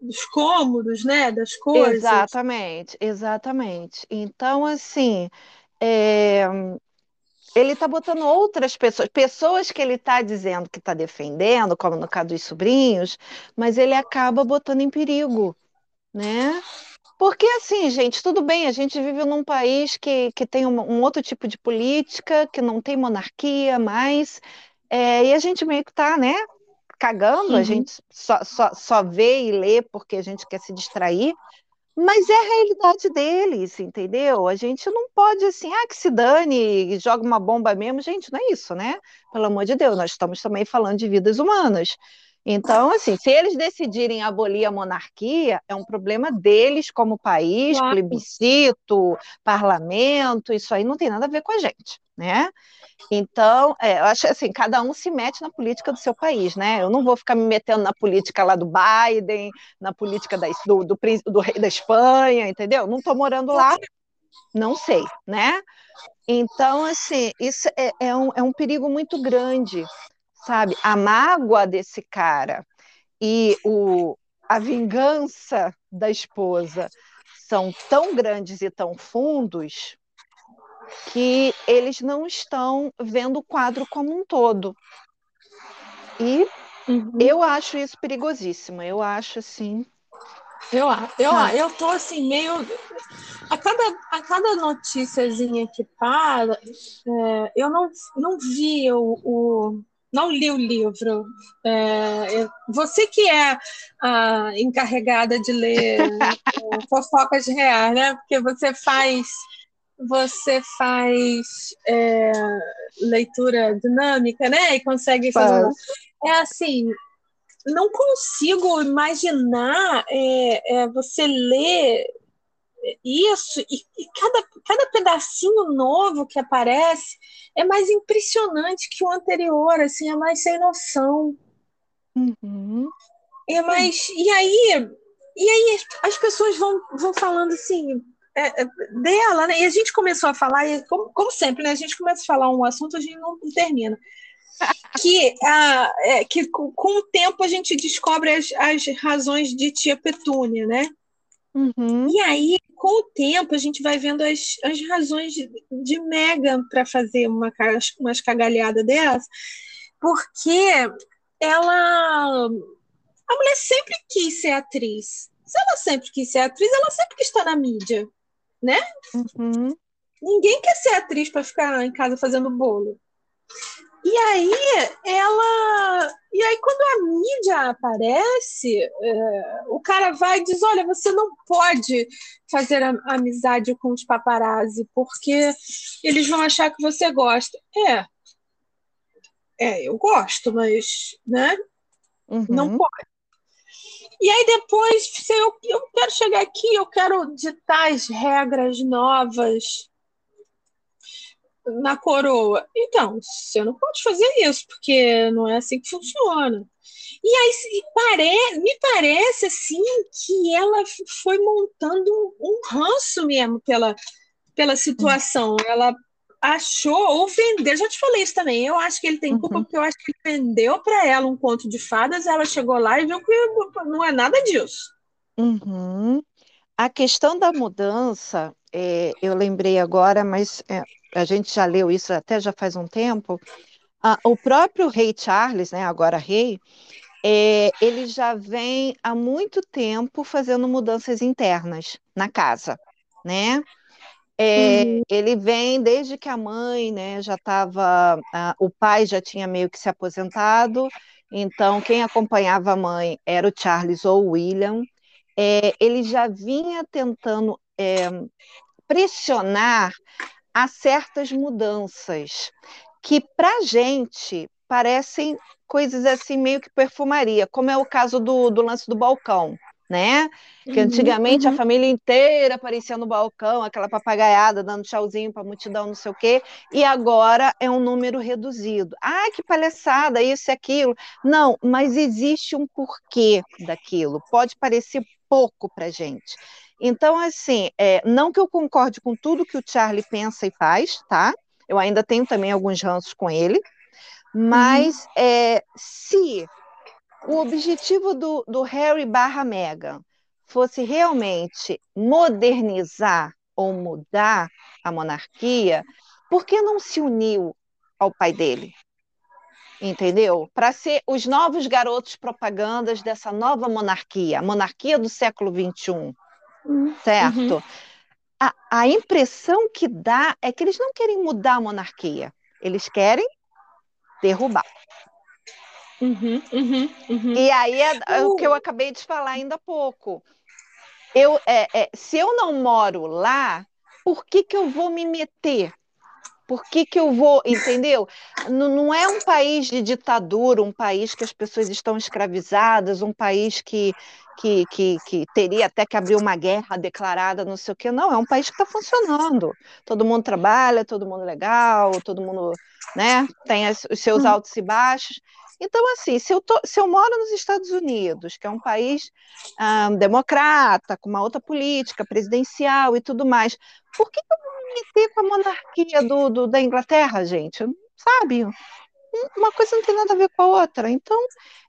dos cômodos, né? Das coisas. Exatamente, exatamente. Então, assim, é, ele está botando outras pessoas, pessoas que ele está dizendo que está defendendo, como no caso dos sobrinhos, mas ele acaba botando em perigo, né? Porque, assim, gente, tudo bem, a gente vive num país que, que tem um, um outro tipo de política, que não tem monarquia mais, é, e a gente meio que está, né, cagando, a Uhum. gente só, só, só vê e lê porque a gente quer se distrair, mas é a realidade deles, entendeu? A gente não pode, assim, ah, que se dane, joga uma bomba mesmo. Gente, não é isso, né? Pelo amor de Deus, nós estamos também falando de vidas humanas. Então, assim, se eles decidirem abolir a monarquia, é um problema deles como país, Claro. plebiscito, parlamento, isso aí não tem nada a ver com a gente, né? Então, é, eu acho assim, cada um se mete na política do seu país, né? Eu não vou ficar me metendo na política lá do Biden, na política da, do, do, do rei da Espanha, entendeu? Não estou morando lá, não sei, né? Então, assim, isso é, é um, é um perigo muito grande, sabe? A mágoa desse cara e o, a vingança da esposa são tão grandes e tão fundos que eles não estão vendo o quadro como um todo. E Uhum. eu acho isso perigosíssimo. Eu acho assim. Eu, eu, eu tô assim, meio. A cada, a cada noticiazinha que para, é, eu não, não vi o, o- Não li o livro. É, você que é a encarregada de ler é, fofocas reais, né? Porque você faz. Você faz é, leitura dinâmica, né? E consegue fazer uma é assim, não consigo imaginar é, é, você ler isso e, e cada, cada pedacinho novo que aparece é mais impressionante que o anterior, assim, é mais sem noção. Uhum. É mais. E aí, e aí as pessoas vão, vão falando assim. É, é, dela, né? E a gente começou a falar, e como, como sempre, né? A gente começa a falar um assunto, a gente não termina que, é, que com, com, o tempo a gente descobre as, as razões de tia Petúnia, né? Uhum. E aí, com o tempo, a gente vai vendo as, as razões de, de Megan para fazer uma, umas cagalhadas dessa, porque ela. A mulher sempre quis ser atriz. Se ela sempre quis ser atriz, ela sempre quis estar na mídia, né? Uhum. Ninguém quer ser atriz para ficar em casa fazendo bolo. E aí ela. E aí, quando a mídia aparece, é, o cara vai e diz: olha, você não pode fazer a, amizade com os paparazzi, porque eles vão achar que você gosta. É. É, eu gosto, mas, né? Uhum. Não pode. E aí depois, se eu, eu quero chegar aqui, eu quero ditar as regras novas na coroa. Então, você não pode fazer isso, porque não é assim que funciona. E aí pare... me parece assim que ela foi montando um ranço mesmo pela, pela situação. Ela achou ou vendeu. Já te falei isso também. Eu acho que ele tem culpa uhum. porque eu acho que ele vendeu para ela um conto de fadas. Ela chegou lá e viu que não é nada disso. Uhum. a questão da mudança, é, eu lembrei agora, mas é, a gente já leu isso até já faz um tempo. Ah, o próprio rei Charles, né, agora rei, é, ele já vem há muito tempo fazendo mudanças internas na casa, né? É, uhum. Ele vem desde que a mãe, né, já estava, o pai já tinha meio que se aposentado, então quem acompanhava a mãe era o Charles ou o William. É, ele já vinha tentando é, pressionar a certas mudanças que para gente parecem coisas assim meio que perfumaria, como é o caso do, do lance do balcão né? Que uhum, antigamente uhum. a família inteira aparecia no balcão, aquela papagaiada dando tchauzinho para a multidão, não sei o quê, e agora é um número reduzido. Ah, que palhaçada, isso e aquilo. Não, mas existe um porquê daquilo. Pode parecer pouco para gente. Então, assim, é, não que eu concorde com tudo que o Charlie pensa e faz, tá? Eu ainda tenho também alguns ranços com ele, mas uhum. é, se o objetivo do, do Harry barra Meghan fosse realmente modernizar ou mudar a monarquia, por que não se uniu ao pai dele? Entendeu? Para ser os novos garotos propagandas dessa nova monarquia, a monarquia do século XXI. Uhum. Certo? Uhum. A, a impressão que dá é que eles não querem mudar a monarquia, eles querem derrubar. Uhum, uhum, uhum. E aí é, é o que eu acabei de falar ainda há pouco. Eu, é, é, se eu não moro lá, por que, que eu vou me meter? Por que, que eu vou, entendeu? Não, não é um país de ditadura, um país que as pessoas estão escravizadas, um país que, que, que, que teria até que abrir uma guerra declarada, não sei o quê. Não, é um país que está funcionando. Todo mundo trabalha, todo mundo legal, todo mundo né, tem os seus hum. altos e baixos. Então, assim, se eu, tô, se eu moro nos Estados Unidos, que é um país ah, democrata, com uma outra política presidencial e tudo mais, por que eu vou me meter com a monarquia do, do, da Inglaterra, gente? Sabe? Uma coisa não tem nada a ver com a outra. Então,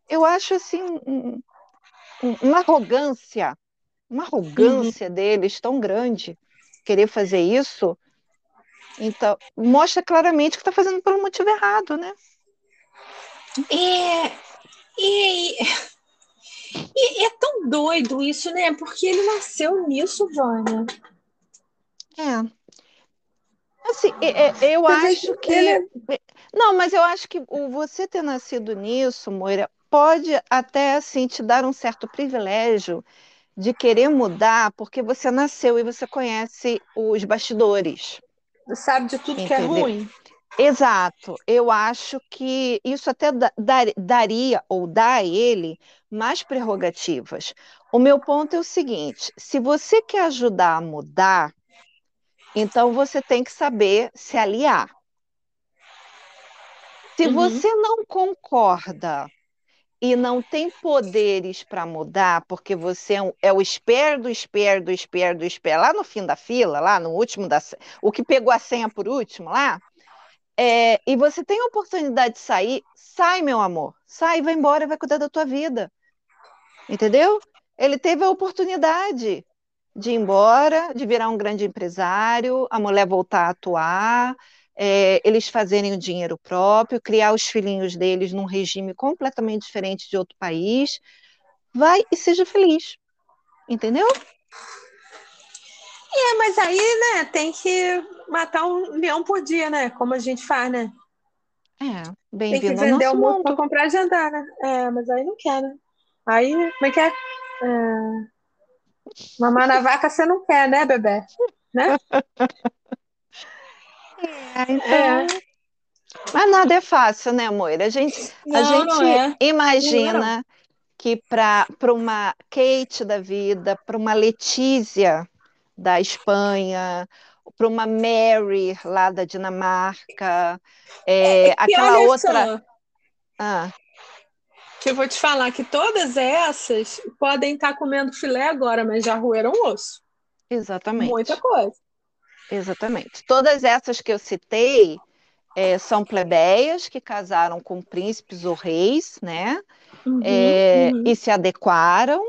eu acho assim um, um, uma arrogância, uma arrogância uhum. deles tão grande querer fazer isso. Então, mostra claramente que está fazendo pelo motivo errado, né? É, e, e, é tão doido isso, né? Porque ele nasceu nisso, Vânia. É. Assim, é, é, eu mas acho que. Ele... É não, mas eu acho que você ter nascido nisso, Moira, pode até assim te dar um certo privilégio de querer mudar, porque você nasceu e você conhece os bastidores. Sabe de tudo Entendeu? que é ruim. Exato. Eu acho que isso até dar, daria ou dá a ele mais prerrogativas. O meu ponto é o seguinte: se você quer ajudar a mudar, então você tem que saber se aliar. Se uhum. você não concorda e não tem poderes para mudar, porque você é, é o esperto, do esperto, do esperto, do esperto, lá no fim da fila, lá no último da o que pegou a senha por último lá, é, e você tem a oportunidade de sair, sai, meu amor. Sai, vai embora, vai cuidar da tua vida. Entendeu? Ele teve a oportunidade de ir embora, de virar um grande empresário, a mulher voltar a atuar, é, eles fazerem o dinheiro próprio, criar os filhinhos deles num regime completamente diferente de outro país. Vai e seja feliz. Entendeu? É, mas aí, né, tem que matar um leão por dia, né? Como a gente faz, né? É, bem-vindo Tem que vender o mundo para comprar e jantar, né? É, mas aí não quer, né? Aí, como é que é? é... Mamar na vaca você não quer, né, bebê? Né? É, então... É. Mas nada é fácil, né, Moira? A gente, não, a gente é. imagina que para uma Kate da vida, para uma Letícia da Espanha, para uma Mary lá da Dinamarca, é, é aquela outra. Ah. Que eu vou te falar que todas essas podem estar comendo filé agora, mas já roeram osso. Exatamente. Muita coisa. Exatamente. Todas essas que eu citei é, são plebeias que casaram com príncipes ou reis, né? Uhum, é, uhum. E se adequaram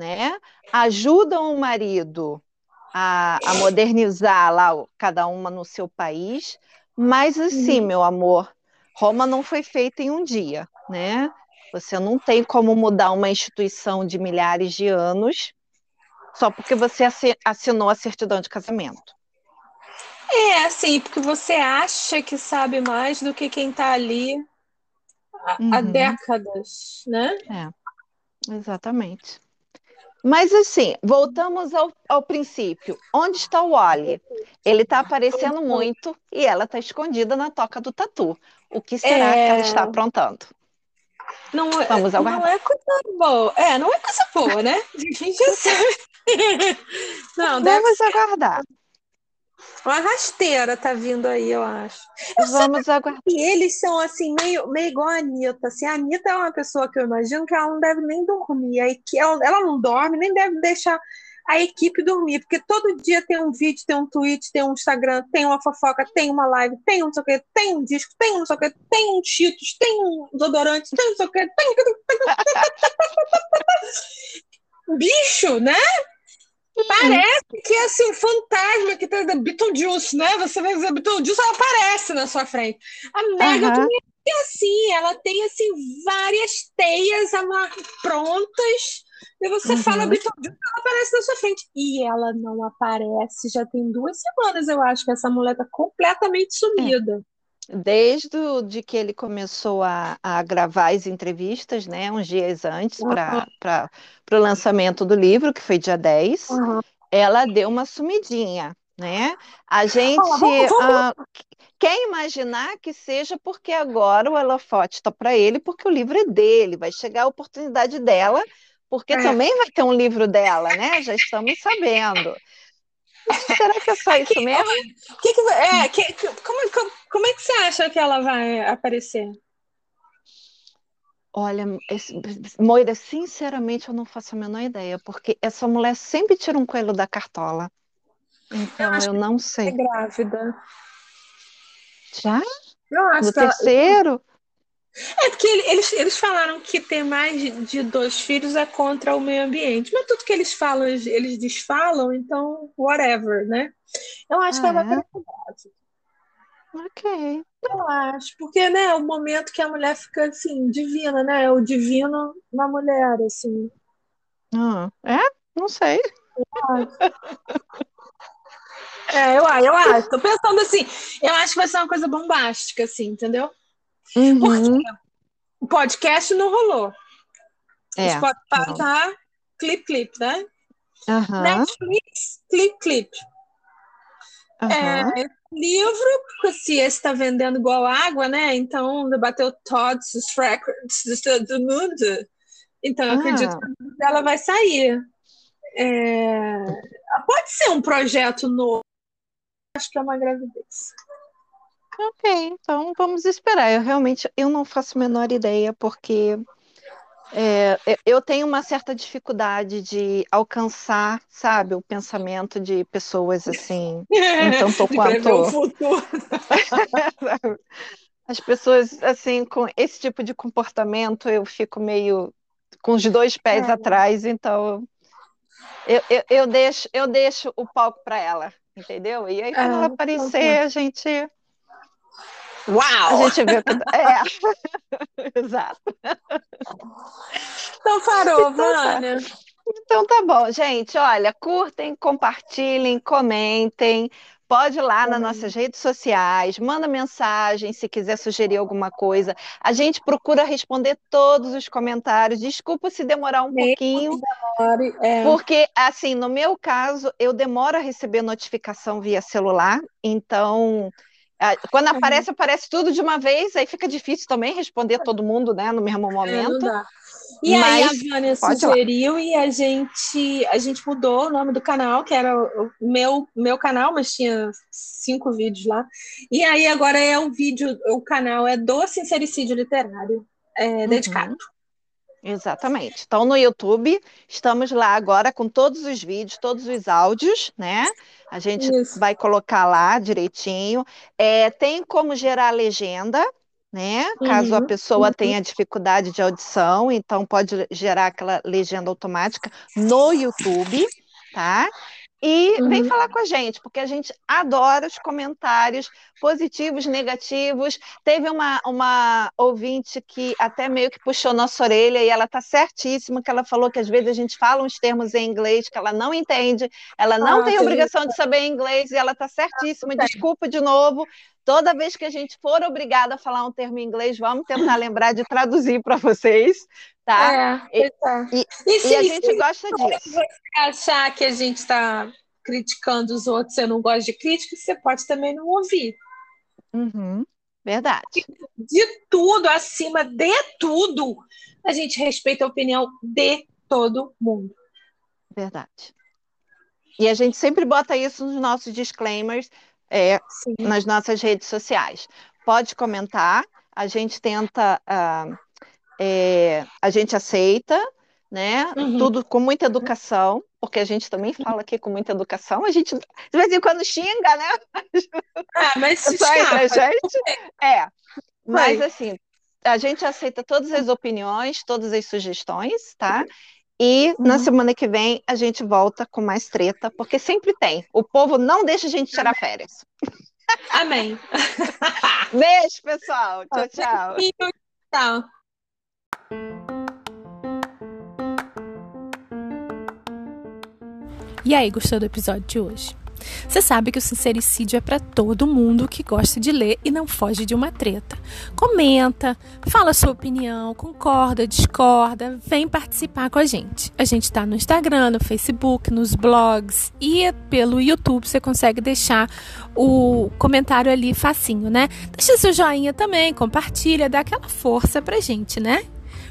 né? Ajudam o marido a, a modernizar lá cada uma no seu país, mas assim, uhum. meu amor, Roma não foi feita em um dia, né? Você não tem como mudar uma instituição de milhares de anos só porque você assinou a certidão de casamento. É, assim, porque você acha que sabe mais do que quem está ali há, uhum. há décadas, né? É, exatamente. Mas assim, voltamos ao, ao princípio. Onde está o Wally? Ele está aparecendo muito e ela está escondida na toca do tatu. O que será é... que ela está aprontando? Não, é, Vamos aguardar. Não é coisa boa. É, não é coisa boa, né? A gente já sabe. Não, Vamos aguardar. Uma rasteira tá vindo aí, eu acho. Eu Vamos aguardar. E eles são assim, meio, meio igual a Anitta. Assim, a Anitta é uma pessoa que eu imagino que ela não deve nem dormir. Aí, que ela, ela não dorme, nem deve deixar a equipe dormir, porque todo dia tem um vídeo, tem um tweet, tem um Instagram, tem uma fofoca, tem uma live, tem um não sei o que, tem um disco, tem um não sei o que, tem um Cheetos, tem um desodorante, tem um não sei o que, tem... Bicho, né? Parece que é assim, fantasma que tem da Beetlejuice, né? Você vai dizer Beetlejuice, ela aparece na sua frente. A Mega uhum. é assim, ela tem assim várias teias prontas. E você uhum. fala Beetlejuice, ela aparece na sua frente. E ela não aparece, já tem duas semanas, eu acho, que essa mulher tá completamente sumida. É desde o, de que ele começou a, a, gravar as entrevistas, né, uns dias antes uhum. para o lançamento do livro, que foi dia 10, uhum. ela deu uma sumidinha, né? A gente uh, quer imaginar que seja porque agora o holofote está para ele, porque o livro é dele, vai chegar a oportunidade dela, porque é. também vai ter um livro dela, né? Já estamos sabendo. Será que é só isso mesmo? Que, que, é, que, como, como, como é que você acha que ela vai aparecer? Olha, esse, Moira, sinceramente eu não faço a menor ideia, porque essa mulher sempre tira um coelho da cartola. Então eu, eu não sei. É grávida. Já? Eu acho no terceiro? É porque eles, eles falaram que ter mais de dois filhos é contra o meio ambiente, mas tudo que eles falam, eles desfalam, então, whatever, né? Eu acho ah, que ela vai é? Ok. Eu acho, porque, né, é o momento que a mulher fica, assim, divina, né? É o divino na mulher, assim. Ah, é? Não sei. É, eu, eu acho. Tô pensando assim, eu acho que vai ser uma coisa bombástica, assim, entendeu? Uhum. Porque o podcast não rolou. É. O Spotify tá clip, clip, né? Uhum. Netflix, clip, clip. Uhum. É, livro, porque se esse está vendendo igual água, né? Então bateu todos os records do mundo. Então eu ah. acredito que ela vai sair. É... Pode ser um projeto novo. Acho que é uma gravidez. Ok, então vamos esperar. Eu realmente eu não faço a menor ideia, porque é, eu tenho uma certa dificuldade de alcançar, sabe, o pensamento de pessoas assim, então tô quanto. As pessoas assim com esse tipo de comportamento eu fico meio com os dois pés é. atrás, então eu, eu, eu, deixo eu deixo o palco para ela, entendeu? E aí quando é, ela aparecer a gente Uau! A gente viu que. É. Exato. Então parou, então, Vânia. Tá. Então tá bom, gente. Olha, curtem, compartilhem, comentem. Pode ir lá nas nossas redes sociais, manda mensagem se quiser sugerir alguma coisa. A gente procura responder todos os comentários. Desculpa se demorar um pouquinho, demore, é. porque assim, no meu caso, eu demoro a receber notificação via celular, então quando uhum. aparece, aparece tudo de uma vez, aí fica difícil também responder todo mundo, né, no mesmo é, momento. É, e Mas, aí a Vânia sugeriu e a gente, a gente mudou o nome do canal, que era o meu, meu canal, mas tinha cinco vídeos lá. E aí agora é o vídeo, o canal é do Sincericídio Literário, é, uhum. dedicado. Exatamente. Então, no YouTube, estamos lá agora com todos os vídeos, todos os áudios, né? A gente Isso. vai colocar lá direitinho. É, tem como gerar legenda, né? Caso a Uhum, pessoa uhum. tenha dificuldade de audição, então pode gerar aquela legenda automática no YouTube, tá? E vem Uhum. falar com a gente, porque a gente adora os comentários positivos, negativos. Teve uma, uma ouvinte que até meio que puxou nossa orelha e ela tá certíssima, que ela falou que às vezes a gente fala uns termos em inglês que ela não entende, ela não Ah, tem tem obrigação de saber inglês e ela tá certíssima. Desculpa de novo. Toda vez que a gente for obrigada a falar um termo em inglês, vamos tentar lembrar de traduzir para vocês, tá? É, é. E, E e se, a gente se gosta disso. você achar que a gente está criticando os outros, você não gosta de crítica, você pode também não ouvir. Uhum, verdade. De tudo, acima de tudo, a gente respeita a opinião de todo mundo. Verdade. E a gente sempre bota isso nos nossos disclaimers, é, nas nossas redes sociais. Pode comentar, a gente tenta, ah, é, a gente aceita, né? Uhum. Tudo com muita educação, porque a gente também fala aqui com muita educação. A gente de vez em quando xinga, né? Ah, mas se Só escapa. gente. É. Mas assim, a gente aceita todas as opiniões, todas as sugestões, tá? E na Uhum. semana que vem a gente volta com mais treta, porque sempre tem. O povo não deixa a gente tirar férias. Amém. Beijo, pessoal. Tchau, tchau. Tchau. E aí, gostou do episódio de hoje? Você sabe que o sincericídio é para todo mundo que gosta de ler e não foge de uma treta. Comenta, fala sua opinião, concorda, discorda, vem participar com a gente. A gente está no Instagram, no Facebook, nos blogs e pelo YouTube você consegue deixar o comentário ali facinho, né? Deixa seu joinha também, compartilha, dá aquela força pra gente, né?